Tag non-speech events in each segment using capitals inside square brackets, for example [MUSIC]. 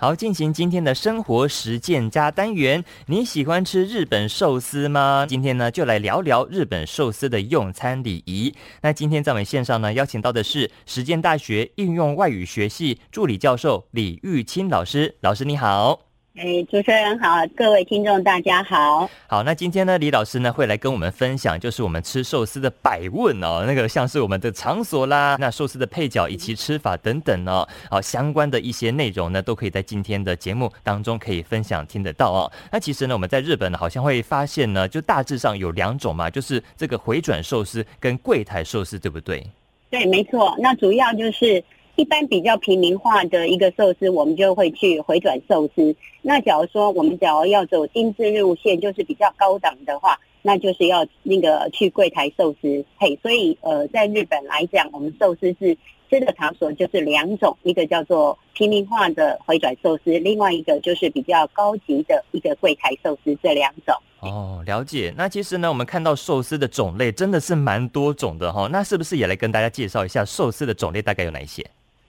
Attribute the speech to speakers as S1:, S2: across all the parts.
S1: 好，进行今天的生活实践加单元。你喜欢吃日本寿司吗？今天呢，就来聊聊日本寿司的用餐礼仪。那今天在我们线上呢，邀请到的是实践大学应用外语学系助理教授李玉清老师。老师你好。
S2: 哎，主持人好，各位听众大家好。
S1: 好，那今天呢，李老师呢会来跟我们分享，就是我们吃寿司的百问哦，那个像是我们的场所啦，那寿司的配角以及吃法等等哦，好，相关的一些内容呢，都可以在今天的节目当中可以分享听得到哦。那其实呢，我们在日本呢，好像会发现呢，就大致上有两种嘛，就是这个回转寿司跟柜台寿司，对不对？
S2: 对，没错。那主要就是。一般比较平民化的一个寿司，我们就会去回转寿司。那假如说我们假如要走精致路线，就是比较高档的话，那就是要那个去柜台寿司。嘿，所以呃，在日本来讲，我们寿司是吃的场所就是两种，一个叫做平民化的回转寿司，另外一个就是比较高级的一个柜台寿司，这两种。
S1: 哦，了解。那其实呢，我们看到寿司的种类真的是蛮多种的哈、哦。那是不是也来跟大家介绍一下寿司的种类大概有哪一些？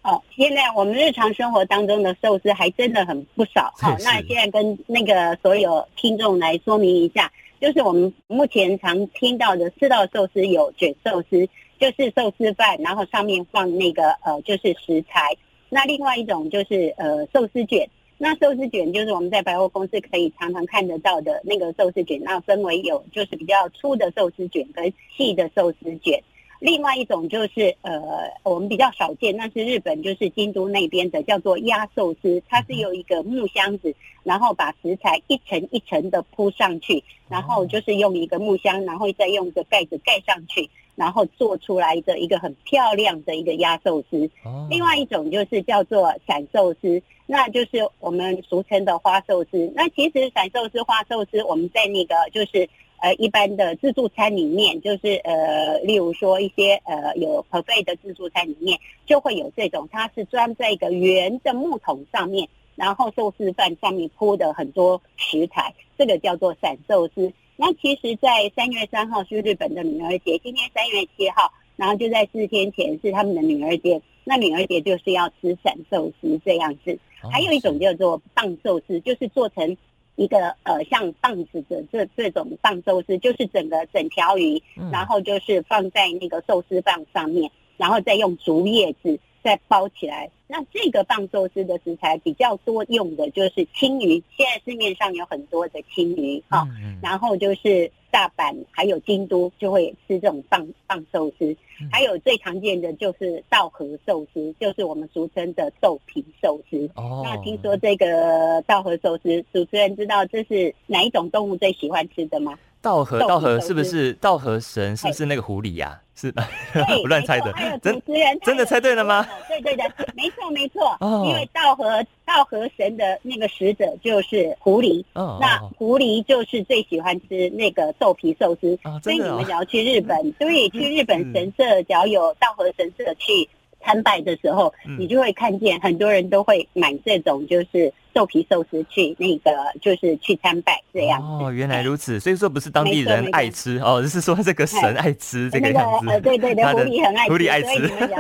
S2: 哦，现在我们日常生活当中的寿司还真的很不少。好，那现在跟那个所有听众来说明一下，就是我们目前常听到的四道寿司有卷寿司，就是寿司饭，然后上面放那个呃就是食材。那另外一种就是呃寿司卷，那寿司卷就是我们在百货公司可以常常看得到的那个寿司卷，那分为有就是比较粗的寿司卷跟细的寿司卷。另外一种就是呃，我们比较少见，那是日本就是京都那边的，叫做压寿司，它是有一个木箱子，然后把食材一层一层的铺上去，然后就是用一个木箱，然后再用一个盖子盖上去，然后做出来的一个很漂亮的一个压寿司。另外一种就是叫做散寿司，那就是我们俗称的花寿司。那其实散寿司、花寿司，我们在那个就是。呃，一般的自助餐里面，就是呃，例如说一些呃有 buffet 的自助餐里面，就会有这种，它是装在一个圆的木桶上面，然后寿司饭上面铺的很多食材，这个叫做散寿司。那其实，在三月三号是日本的女儿节，今天三月七号，然后就在四天前是他们的女儿节，那女儿节就是要吃散寿司这样子。还有一种叫做棒寿司，就是做成。一个呃像棒子的这这种棒寿司，就是整个整条鱼，然后就是放在那个寿司棒上面，然后再用竹叶子再包起来。那这个棒寿司的食材比较多用的就是青鱼，现在市面上有很多的青鱼哈，然后就是。大阪还有京都就会吃这种棒棒寿司，还有最常见的就是稻荷寿司，就是我们俗称的豆皮寿司。哦，那听说这个稻荷寿司，主持人知道这是哪一种动物最喜欢吃的吗？
S1: 稻荷，稻荷是不是稻荷神？是不是那个狐狸呀？是吧？[LAUGHS] 我乱猜的。
S2: 主持人
S1: 真的猜对了吗？
S2: 对对的，没错没错。哦，因为道和道和神的那个使者就是狐狸。哦，那狐狸就是最喜欢吃那个豆皮寿司。所以你们只要去日本，[LAUGHS] 对，去日本神社，只要有道和神社去参拜的时候，你就会看见很多人都会买这种就是。豆皮寿司去那个就是去参拜这样
S1: 哦，原来如此，所以说不是当地人爱吃哦，就 [LAUGHS] 是说这个神爱吃这个样子。
S2: 呃，对对对，[LAUGHS] 狐狸很爱吃，
S1: 狐狸爱吃。
S2: 所以你们要，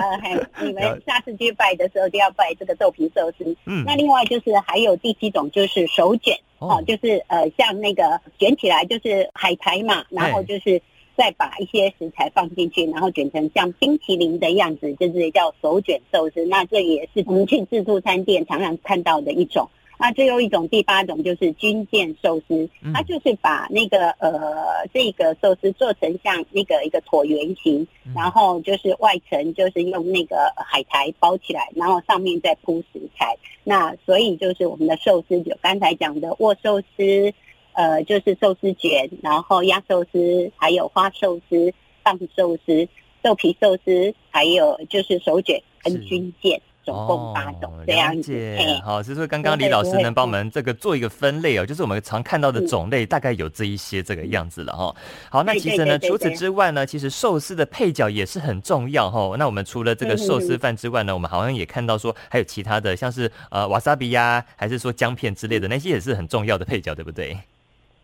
S2: [LAUGHS] 你们下次去拜的时候就要拜这个豆皮寿司。嗯，那另外就是还有第七种就是手卷哦，就是呃像那个卷起来就是海苔嘛，然后就是。再把一些食材放进去，然后卷成像冰淇淋的样子，就是叫手卷寿司。那这也是我们去自助餐店常常看到的一种。那最后一种，第八种就是军舰寿司，它就是把那个呃这个寿司做成像那个一个椭圆形，然后就是外层就是用那个海苔包起来，然后上面再铺食材。那所以就是我们的寿司，就刚才讲的握寿司。呃，就是寿司卷，然后鸭寿司，还有花寿司、棒寿司、豆皮寿司，还有就是手卷跟军舰，总共八种这样子。
S1: 好，所以说刚刚李老师能帮我们这个做一个分类哦，就是我们常看到的种类大概有这一些这个样子了哈。好，那其实呢，除此之外呢，其实寿司的配角也是很重要哈。那我们除了这个寿司饭之外呢，我们好像也看到说还有其他的，像是呃瓦萨比呀，还是说姜片之类的那些也是很重要的配角，对不对？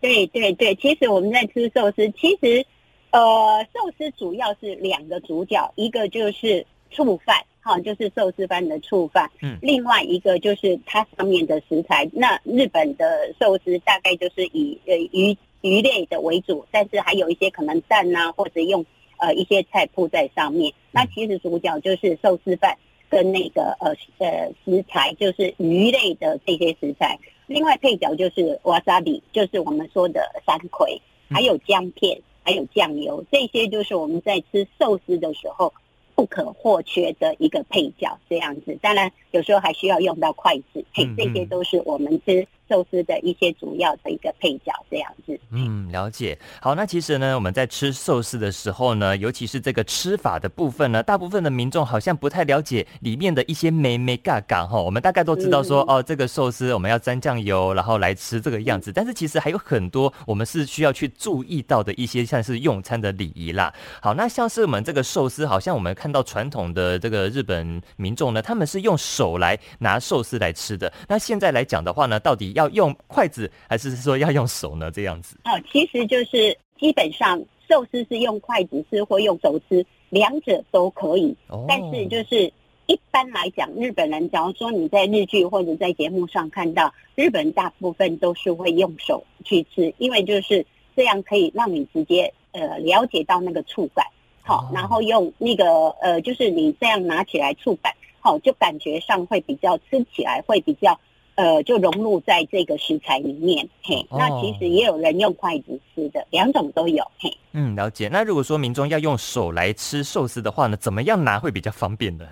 S2: 对对对，其实我们在吃寿司，其实，呃，寿司主要是两个主角，一个就是醋饭，哈，就是寿司饭的醋饭。嗯，另外一个就是它上面的食材。那日本的寿司大概就是以呃鱼鱼类的为主，但是还有一些可能蛋呐、啊，或者用呃一些菜铺在上面。那其实主角就是寿司饭跟那个呃呃食材，就是鱼类的这些食材。另外配角就是瓦萨比，就是我们说的山葵，还有姜片，还有酱油，这些就是我们在吃寿司的时候不可或缺的一个配角。这样子，当然有时候还需要用到筷子，嘿，这些都是我们吃。寿司的一些主要的一个配角，这样子。
S1: 嗯，了解。好，那其实呢，我们在吃寿司的时候呢，尤其是这个吃法的部分呢，大部分的民众好像不太了解里面的一些美美嘎嘎哈。我们大概都知道说，嗯、哦，这个寿司我们要沾酱油，然后来吃这个样子。但是其实还有很多我们是需要去注意到的一些像是用餐的礼仪啦。好，那像是我们这个寿司，好像我们看到传统的这个日本民众呢，他们是用手来拿寿司来吃的。那现在来讲的话呢，到底要用筷子还是说要用手呢？这样子
S2: 哦，其实就是基本上寿司是用筷子吃或用手吃，两者都可以。哦，但是就是一般来讲，日本人假如说你在日剧或者在节目上看到，日本大部分都是会用手去吃，因为就是这样可以让你直接呃了解到那个触感。好，哦，然后用那个呃，就是你这样拿起来触感，好，就感觉上会比较吃起来会比较。呃，就融入在这个食材里面，嘿。哦、那其实也有人用筷子吃的，两种都有，嘿。
S1: 嗯，了解。那如果说民众要用手来吃寿司的话呢，怎么样拿会比较方便呢？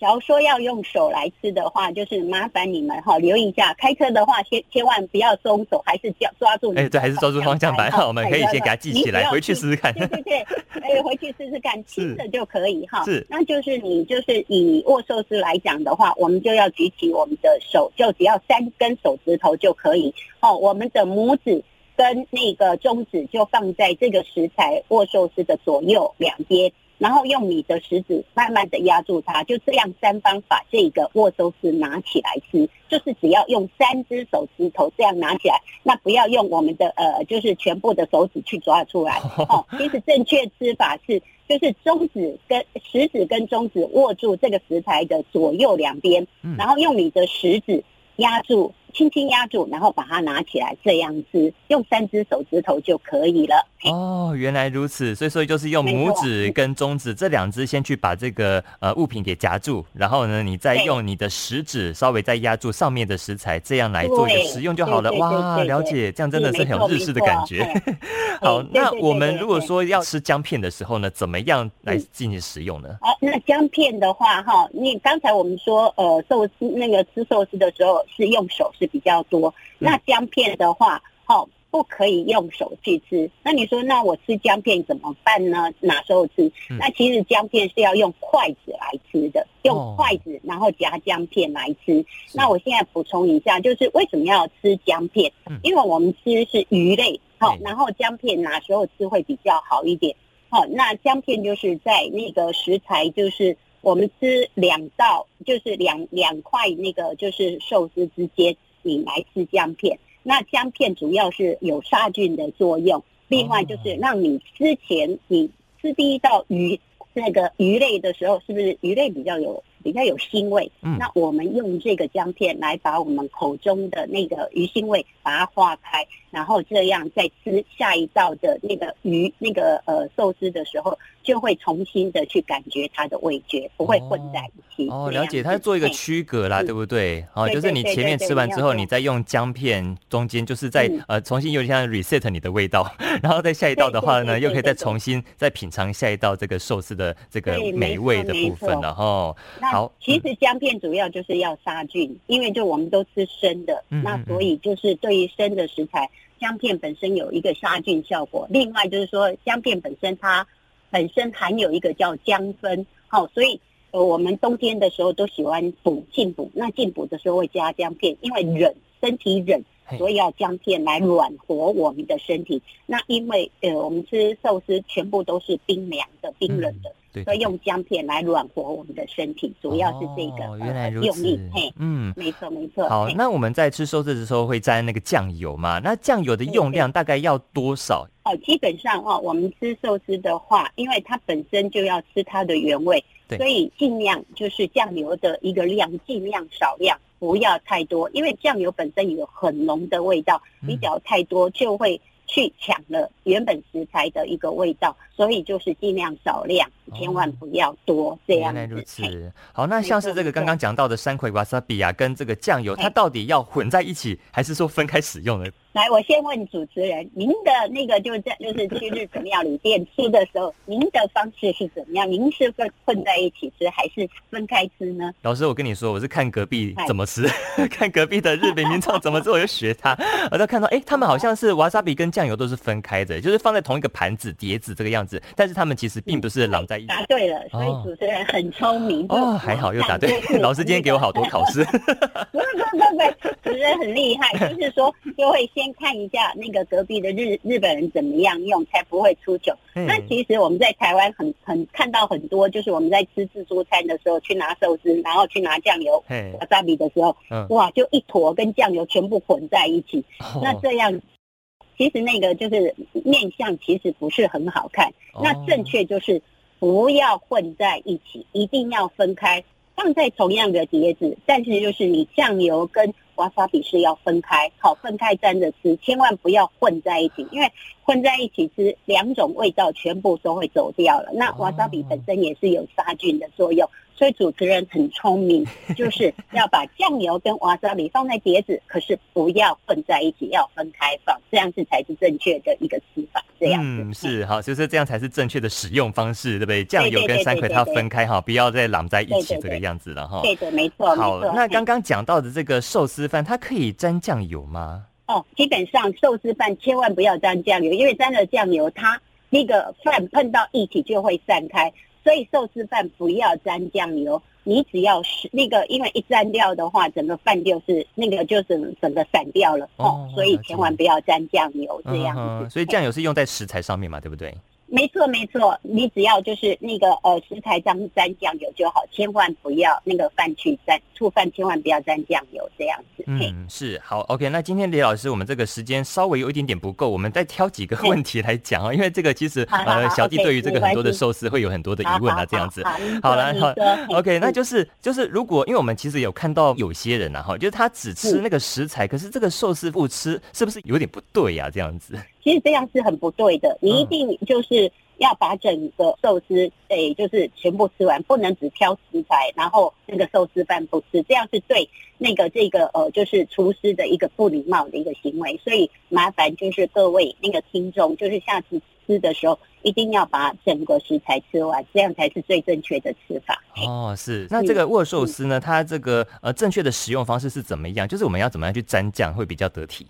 S2: 假如说要用手来吃的话，就是麻烦你们哈留意一下，开车的话千千万不要松手，还是抓抓住。哎，
S1: 对，还是抓住方向盘。我们可以先给它记起来，回去试试看。[LAUGHS]
S2: 对对对，哎，回去试试看，[LAUGHS] 轻的就可以哈。是，那就是你就是以握寿司来讲的话，我们就要举起我们的手，就只要三根手指头就可以。哦，我们的拇指跟那个中指就放在这个食材握寿司的左右两边。然后用你的食指慢慢的压住它，就这样三方把这个握寿司拿起来吃，就是只要用三只手指头这样拿起来，那不要用我们的呃，就是全部的手指去抓出来。[LAUGHS] 哦，其实正确吃法是，就是中指跟食指跟中指握住这个食材的左右两边，然后用你的食指压住。轻轻压住，然后把它拿起来，这样子用三只手指头就可以了。
S1: 哦，原来如此，所以说就是用拇指跟中指这两只先去把这个呃物品给夹住，然后呢，你再用你的食指稍微再压住上面的食材，这样来做一个食用就好了。哇，了解，这样真的是很有日式的感觉。[LAUGHS] 好，那我们如果说要吃姜片的时候呢，怎么样来进行食用呢？
S2: 哦，那姜片的话，哈，你刚才我们说呃寿司那个吃寿司的时候是用手。是比较多，那姜片的话，哦，不可以用手去吃。那你说，那我吃姜片怎么办呢？哪时候吃？那其实姜片是要用筷子来吃的，用筷子然后夹姜片来吃。那我现在补充一下，就是为什么要吃姜片？因为我们吃是鱼类，好，然后姜片哪时候吃会比较好一点？好，那姜片就是在那个食材，就是我们吃两道，就是两两块那个就是寿司之间。你来吃姜片，那姜片主要是有杀菌的作用，另外就是让你之前你吃第一道鱼那个鱼类的时候，是不是鱼类比较有？比较有腥味，嗯，那我们用这个姜片来把我们口中的那个鱼腥味把它化开，然后这样再吃下一道的那个鱼那个呃寿司的时候，就会重新的去感觉它的味觉，不会混在一起。
S1: 哦，了解，它是做一个区隔啦，对不对？哦，就是你前面吃完之后，你再用姜片中间就是再呃重新有点像 reset 你的味道，然后在下一道的话呢，又可以再重新再品尝下一道这个寿司的这个美味的部分了哈。好，
S2: 其实姜片主要就是要杀菌，嗯、因为就我们都吃生的，那所以就是对于生的食材，姜片本身有一个杀菌效果。另外就是说，姜片本身它本身含有一个叫姜酚，好，所以呃我们冬天的时候都喜欢补进补，那进补的时候会加姜片，因为忍，身体忍，所以要姜片来暖和我们的身体。那因为呃我们吃寿司全部都是冰凉的、冰冷的。嗯所以用姜片来暖和我们的身体，主要是这个。
S1: 哦，原来如此。
S2: 嘿，嗯，没错没错。
S1: 好，那我们在吃寿司的时候会沾那个酱油嘛？那酱油的用量大概要多少？
S2: 哦，基本上哦，我们吃寿司的话，因为它本身就要吃它的原味，所以尽量就是酱油的一个量尽量少量，不要太多，因为酱油本身有很浓的味道，你只要太多就会。去抢了原本食材的一个味道，所以就是尽量少量，千万不要多、哦、这样子。原来如
S1: 此。好，那像是这个刚刚讲到的山葵瓦萨比啊，跟这个酱油，它到底要混在一起，还是说分开使用呢？
S2: 来，我先问主持人，您的那个就是就是去日本料理店吃的时候，您的方式是怎么样？您是会混在一起吃，还是分开吃呢？
S1: 老师，我跟你说，我是看隔壁怎么吃，[LAUGHS] 看隔壁的日本民众怎么做，我就学他。我就看到，哎、欸，他们好像是瓦萨比跟酱油都是分开的，就是放在同一个盘子碟子这个样子，但是他们其实并不是老在一起。
S2: 答对了，所以主持人很聪明
S1: 哦，哦，还好又答对。老师今天给我好多考试。[LAUGHS]
S2: 不是不是不是，主持人很厉害，就是说就会先看一下那个隔壁的日日本人怎么样用，才不会出糗。那其实我们在台湾很很看到很多，就是我们在吃自助餐的时候去拿寿司，然后去拿酱油、瓦萨比的时候，哇，就一坨跟酱油全部混在一起。那这样。其实那个就是面相，其实不是很好看。那正确就是不要混在一起，一定要分开，放在同样的碟子。但是就是你酱油跟瓦萨比是要分开，好，分开沾着吃，千万不要混在一起，因为混在一起吃，两种味道全部都会走掉了。那瓦萨比本身也是有杀菌的作用。所以主持人很聪明，[LAUGHS] 就是要把酱油跟瓦萨比放在碟子，可是不要混在一起，要分开放，这样子才是正确的一个吃法。这样
S1: 嗯，是好，就是这样才是正确的使用方式，对不对？酱油跟山葵它要分开哈，不要再揽在一起这个样子了哈。
S2: 对的，没错。
S1: 好，那刚刚讲到的这个寿司饭，它可以沾酱油吗？
S2: 哦，基本上寿司饭千万不要沾酱油，因为沾了酱油，它那个饭碰到一起就会散开。所以寿司饭不要沾酱油，你只要是那个，因为一沾掉的话，整个饭就是那个就是整个散掉了哦。所以千万不要沾酱油这样子。
S1: 嗯、所以酱油是用在食材上面嘛，对不对？
S2: 没错没错，你只要就是那个呃食材上沾酱油就好，千万不要那个饭去沾醋饭，千万不要沾酱油这样子。
S1: 嗯，是好 OK。那今天李老师，我们这个时间稍微有一点点不够，我们再挑几个问题来讲啊，因为这个其实呃小弟对于这个很多的寿司会有很多的疑问啊，这样子。好了好，好，OK，那就是就是如果因为我们其实有看到有些人啊哈，就是他只吃那个食材，可是这个寿司不吃，是不是有点不对呀？这样子。
S2: 其实这样是很不对的，你一定就是要把整个寿司，诶，就是全部吃完，不能只挑食材，然后那个寿司饭不吃，这样是对那个这个呃，就是厨师的一个不礼貌的一个行为。所以麻烦就是各位那个听众，就是下次吃的时候一定要把整个食材吃完，这样才是最正确的吃法。
S1: 哦，是。那这个握寿司呢，它这个呃正确的使用方式是怎么样？就是我们要怎么样去沾酱会比较得体？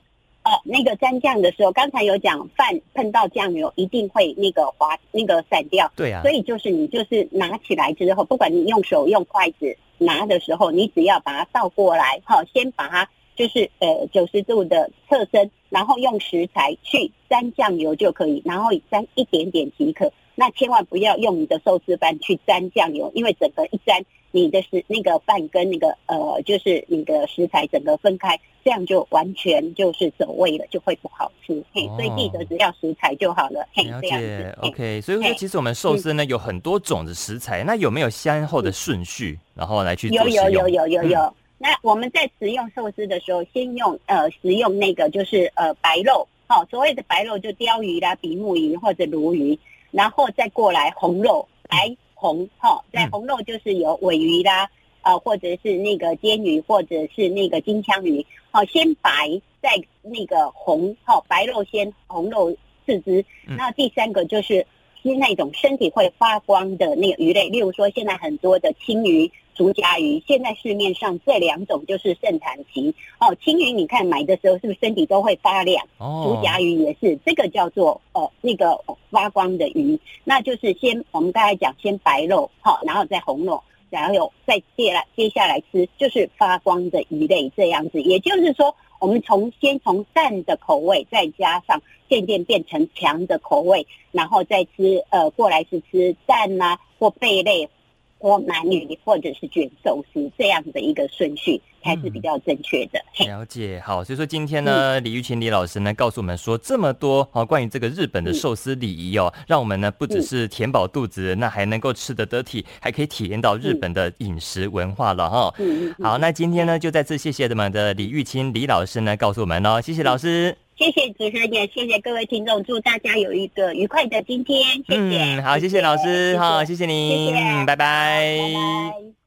S2: 那个沾酱的时候，刚才有讲饭碰到酱油一定会那个滑，那个散掉。
S1: 对啊。
S2: 所以就是你就是拿起来之后，不管你用手用筷子拿的时候，你只要把它倒过来，好，先把它就是呃九十度的侧身，然后用食材去沾酱油就可以，然后沾一点点即可。那千万不要用你的寿司饭去沾酱油，因为整个一沾，你的食那个饭跟那个呃，就是你的食材整个分开，这样就完全就是走味了，就会不好吃。嘿，所以记得只要食材就好了。嘿，这样子。
S1: OK，所以说其实我们寿司呢有很多种的食材，那有没有先后的顺序，然后来去做
S2: 有有有有有有。那我们在食用寿司的时候，先用呃食用那个就是呃白肉，好，所谓的白肉就鲷鱼啦、比目鱼或者鲈鱼。然后再过来红肉，白红哈，在红肉就是有尾鱼啦，啊、呃，或者是那个煎鱼，或者是那个金枪鱼，好，先白再那个红，哈，白肉先红肉次之。那第三个就是是那种身体会发光的那个鱼类，例如说现在很多的青鱼。竹荚鱼现在市面上这两种就是盛产期哦。青鱼你看买的时候是不是身体都会发亮？哦，竹荚鱼也是，这个叫做呃那个发光的鱼，那就是先我们刚才讲先白肉好，然后再红肉，然后有再接来接下来吃就是发光的鱼类这样子。也就是说，我们从先从淡的口味，再加上渐渐变成强的口味，然后再吃呃过来是吃蛋呐、啊、或贝类。或男女，或者是卷寿司这样的一个顺序才是比较正确的。
S1: 嗯、了解，好，所以说今天呢，李玉琴李老师呢告诉我们说这么多哦，关于这个日本的寿司礼仪哦，让我们呢不只是填饱肚子，那还能够吃得得体，还可以体验到日本的饮食文化了哈。嗯，好，那今天呢就再次谢谢我们的李玉琴李老师呢告诉我们哦，谢谢老师。
S2: 谢谢主持人，也谢谢各位听众，祝大家有一个愉快的今天。谢谢。
S1: 嗯，好，谢谢老师，好，谢谢您，
S2: 谢谢，
S1: 拜拜。
S2: 拜拜。